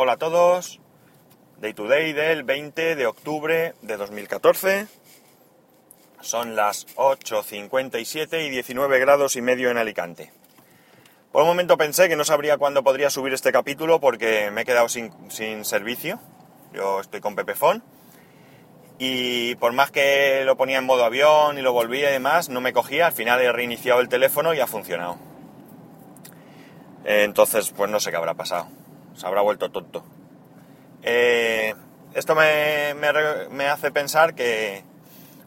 Hola a todos. Day to day del 20 de octubre de 2014. Son las 8.57 y 19 grados y medio en Alicante. Por un momento pensé que no sabría cuándo podría subir este capítulo porque me he quedado sin, sin servicio. Yo estoy con Pepefon. Y por más que lo ponía en modo avión y lo volvía y demás, no me cogía. Al final he reiniciado el teléfono y ha funcionado. Entonces, pues no sé qué habrá pasado. Se habrá vuelto tonto. Eh, esto me, me, hace pensar que,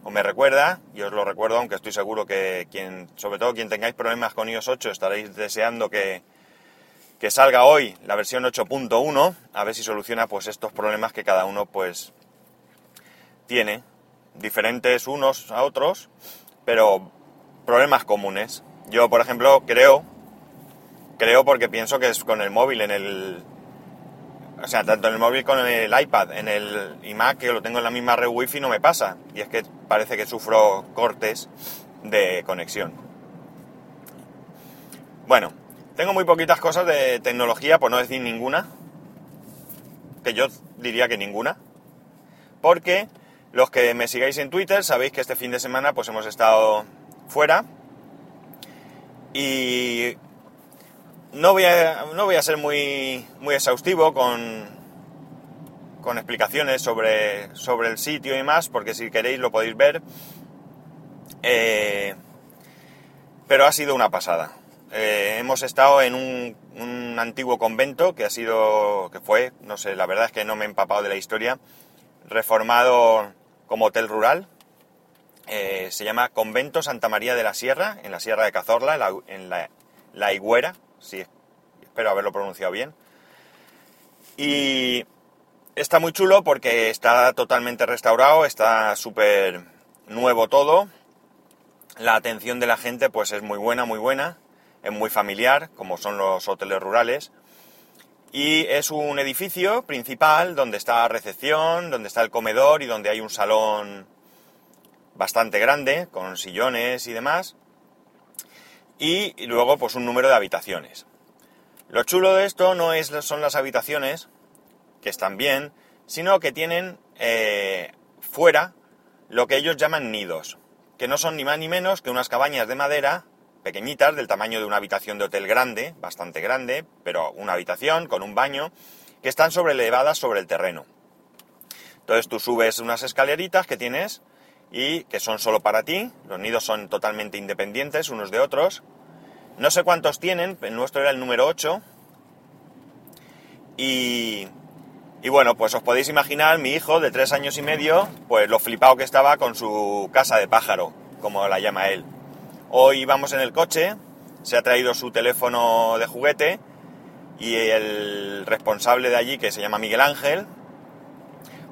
o me recuerda, y os lo recuerdo, aunque estoy seguro que quien, sobre todo quien tengáis problemas con iOS 8, estaréis deseando que, que salga hoy la versión 8.1, a ver si soluciona pues estos problemas que cada uno pues tiene, diferentes unos a otros, pero problemas comunes. Yo, por ejemplo, creo, creo porque pienso que es con el móvil, en el, o sea, tanto en el móvil como en el iPad, en el iMac, que lo tengo en la misma red wifi, no me pasa. Y es que parece que sufro cortes de conexión. Bueno, tengo muy poquitas cosas de tecnología, por no decir ninguna. Que yo diría que ninguna. Porque los que me sigáis en Twitter sabéis que este fin de semana pues hemos estado fuera y no voy a, no voy a ser muy, muy exhaustivo con, con explicaciones sobre, sobre el sitio y más, porque si queréis lo podéis ver. Eh, pero ha sido una pasada. Eh, hemos estado en un, antiguo convento que ha sido, que fue, no sé, la verdad es que no me he empapado de la historia, reformado como hotel rural. Eh, se llama Convento Santa María de la Sierra, en la Sierra de Cazorla, en la, la, Higuera, sí, espero haberlo pronunciado bien. Y está muy chulo porque está totalmente restaurado, está súper nuevo todo. La atención de la gente pues es muy buena, muy buena, es muy familiar, como son los hoteles rurales. Y es un edificio principal donde está recepción, donde está el comedor y donde hay un salón bastante grande, con sillones y demás. Y luego, pues un número de habitaciones. Lo chulo de esto no es, son las habitaciones, que están bien, sino que tienen eh, fuera lo que ellos llaman nidos, que no son ni más ni menos que unas cabañas de madera pequeñitas, del tamaño de una habitación de hotel grande, bastante grande, pero una habitación con un baño, que están elevadas sobre el terreno. Entonces tú subes unas escaleritas que tienes y que son solo para ti, los nidos son totalmente independientes unos de otros. No sé cuántos tienen, el nuestro era el número 8. Y, y bueno, pues os podéis imaginar mi hijo de tres años y medio, pues lo flipado que estaba con su casa de pájaro, como la llama él. Hoy vamos en el coche, se ha traído su teléfono de juguete y el responsable de allí, que se llama Miguel Ángel,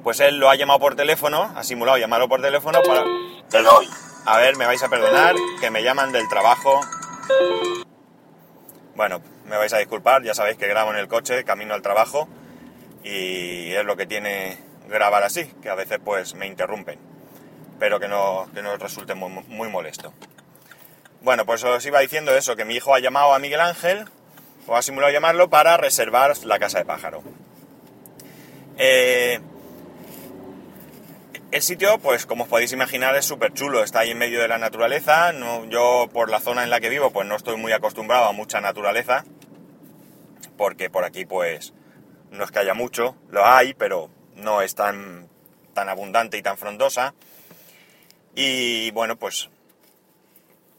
pues él lo ha llamado por teléfono, ha simulado llamarlo por teléfono para... Perdón. A ver, me vais a perdonar, que me llaman del trabajo. Bueno, me vais a disculpar, ya sabéis que grabo en el coche, camino al trabajo, y es lo que tiene grabar así, que a veces pues me interrumpen, pero que no, que no resulte muy molesto. Bueno, pues os iba diciendo eso, que mi hijo ha llamado a Miguel Ángel, o ha simulado llamarlo, para reservar la casa de pájaro. Eh, el sitio, pues como os podéis imaginar, es súper chulo, está ahí en medio de la naturaleza. yo por la zona en la que vivo, pues no estoy muy acostumbrado a mucha naturaleza, porque por aquí pues no es que haya mucho, lo hay, pero no es tan, tan abundante y tan frondosa. Y bueno, pues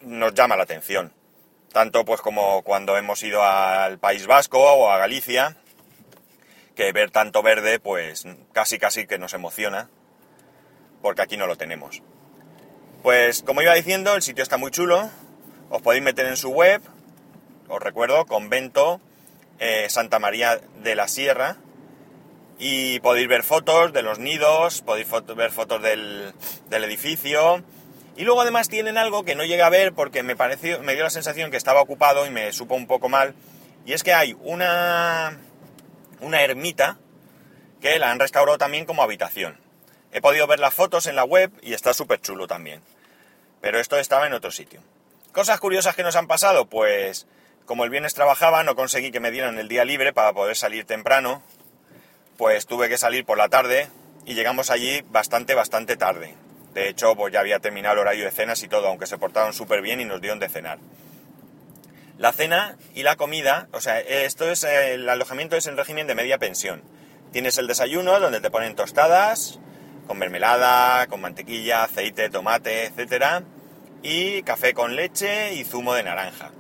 nos llama la atención. Tanto pues como cuando hemos ido al País Vasco o a Galicia, que ver tanto verde pues casi casi que nos emociona, porque aquí no lo tenemos. Pues como iba diciendo, el sitio está muy chulo, os podéis meter en su web, os recuerdo, convento eh, Santa María de la Sierra, y podéis ver fotos de los nidos, podéis ver fotos del, del edificio, y luego además tienen algo que no llegué a ver porque me pareció, me dio la sensación que estaba ocupado y me supo un poco mal. Y es que hay una, una ermita que la han restaurado también como habitación. He podido ver las fotos en la web y está súper chulo también. Pero esto estaba en otro sitio. Cosas curiosas que nos han pasado, pues como el viernes trabajaba no conseguí que me dieran el día libre para poder salir temprano pues tuve que salir por la tarde y llegamos allí bastante, bastante tarde. De hecho, pues ya había terminado el horario de cenas y todo, aunque se portaron súper bien y nos dieron de cenar. La cena y la comida, o sea, esto es, el alojamiento es en régimen de media pensión. Tienes el desayuno donde te ponen tostadas, con mermelada, con mantequilla, aceite, tomate, etcétera, y café con leche y zumo de naranja.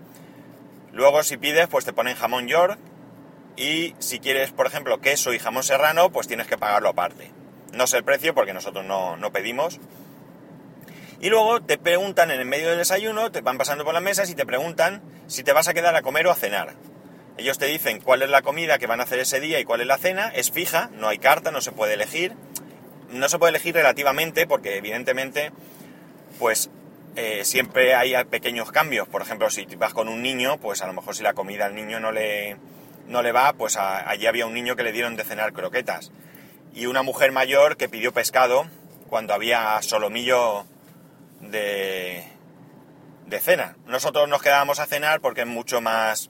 Luego si pides, pues te ponen jamón york y si quieres, por ejemplo, queso y jamón serrano, pues tienes que pagarlo aparte. No sé el precio porque nosotros no, no pedimos. Y luego te preguntan en el medio del desayuno, te van pasando por las mesas y te preguntan si te vas a quedar a comer o a cenar. Ellos te dicen cuál es la comida que van a hacer ese día y cuál es la cena, es fija, no hay carta, no se puede elegir. No se puede elegir relativamente porque evidentemente pues eh, siempre hay pequeños cambios. Por ejemplo, si vas con un niño, pues a lo mejor si la comida al niño no le, no le va, pues allí había un niño que le dieron de cenar croquetas. Y una mujer mayor que pidió pescado cuando había solomillo de, de cena. Nosotros nos quedábamos a cenar porque es mucho más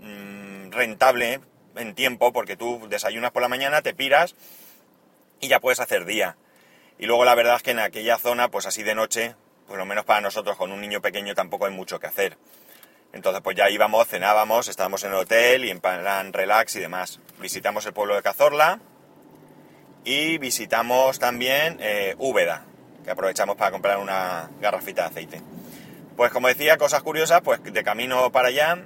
mm, rentable en tiempo, porque tú desayunas por la mañana, te piras y ya puedes hacer día. Y luego la verdad es que en aquella zona, pues así de noche, por lo menos para nosotros con un niño pequeño tampoco hay mucho que hacer. Entonces pues ya íbamos, cenábamos, estábamos en el hotel y en plan relax y demás. Visitamos el pueblo de Cazorla y visitamos también eh, Úbeda, que aprovechamos para comprar una garrafita de aceite. Pues como decía, cosas curiosas, pues de camino para allá,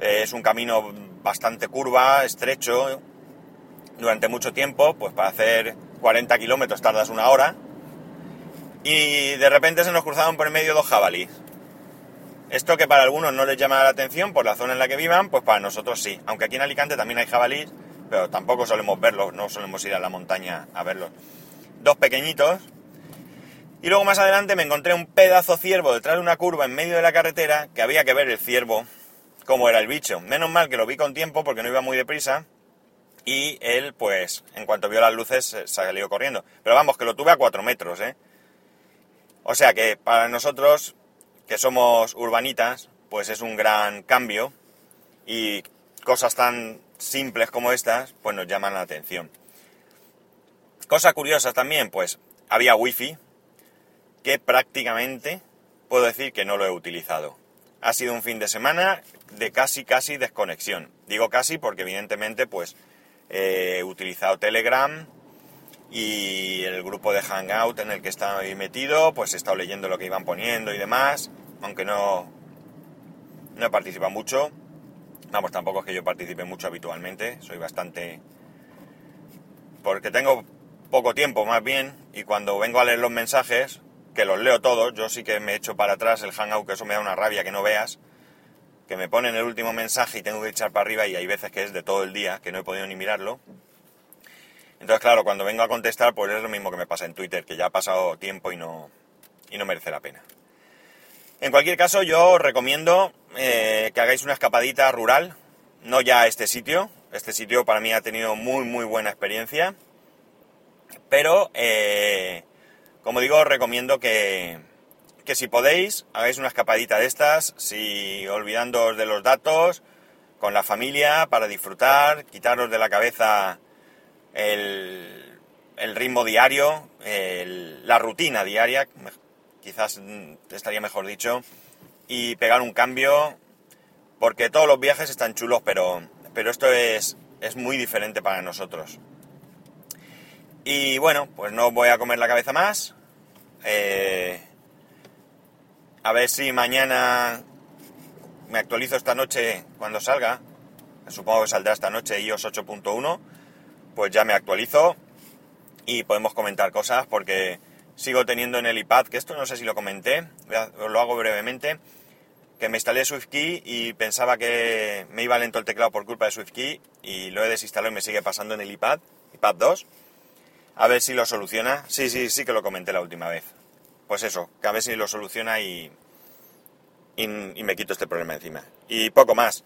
eh, es un camino bastante curva, estrecho, durante mucho tiempo, pues para hacer 40 kilómetros tardas una hora, y de repente se nos cruzaron por el medio dos jabalíes. Esto que para algunos no les llama la atención por la zona en la que vivan, pues para nosotros sí. Aunque aquí en Alicante también hay jabalíes, pero tampoco solemos verlos, no solemos ir a la montaña a verlos. Dos pequeñitos. Y luego más adelante me encontré un pedazo ciervo detrás de una curva en medio de la carretera que había que ver el ciervo cómo era el bicho. Menos mal que lo vi con tiempo porque no iba muy deprisa. Y él, pues, en cuanto vio las luces, salió corriendo. Pero vamos, que lo tuve a cuatro metros, ¿eh? O sea que para nosotros, que somos urbanitas, pues es un gran cambio y cosas tan simples como estas, pues nos llaman la atención. Cosa curiosa también, pues había wifi que prácticamente puedo decir que no lo he utilizado. Ha sido un fin de semana de casi casi desconexión. Digo casi porque evidentemente pues he utilizado Telegram, y el grupo de Hangout en el que estaba metido, pues he estado leyendo lo que iban poniendo y demás, aunque no, no he participado mucho. Vamos, tampoco es que yo participe mucho habitualmente, soy bastante... porque tengo poco tiempo más bien, y cuando vengo a leer los mensajes, que los leo todos, yo sí que me echo para atrás el Hangout, que eso me da una rabia que no veas, que me ponen el último mensaje y tengo que echar para arriba y hay veces que es de todo el día, que no he podido ni mirarlo. Entonces, claro, cuando vengo a contestar, pues es lo mismo que me pasa en Twitter, que ya ha pasado tiempo y no, y no merece la pena. En cualquier caso, yo os recomiendo eh, que hagáis una escapadita rural, no ya a este sitio. Este sitio para mí ha tenido muy, muy buena experiencia. Pero, eh, como digo, os recomiendo que, que si podéis, hagáis una escapadita de estas, si olvidándoos de los datos, con la familia, para disfrutar, quitaros de la cabeza el, ritmo diario, la rutina diaria, quizás estaría mejor dicho, y pegar un cambio, porque todos los viajes están chulos, pero, pero esto es, es muy diferente para nosotros. Y bueno, pues no voy a comer la cabeza más. Eh, a ver si mañana me actualizo esta noche cuando salga. Supongo que saldrá esta noche iOS 8.1 pues ya me actualizo y podemos comentar cosas porque sigo teniendo en el iPad, que esto no sé si lo comenté, lo hago brevemente, que me instalé SwiftKey y pensaba que me iba lento el teclado por culpa de SwiftKey y lo he desinstalado y me sigue pasando en el iPad, iPad 2. A ver si lo soluciona. Sí, sí, sí que lo comenté la última vez. Pues eso, que a ver si lo soluciona y, y, me quito este problema encima. Y poco más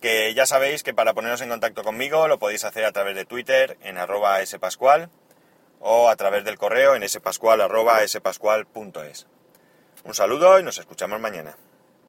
que ya sabéis que para poneros en contacto conmigo lo podéis hacer a través de Twitter en arroba spascual o a través del correo en spascual arroba spascual.es. Un saludo y nos escuchamos mañana.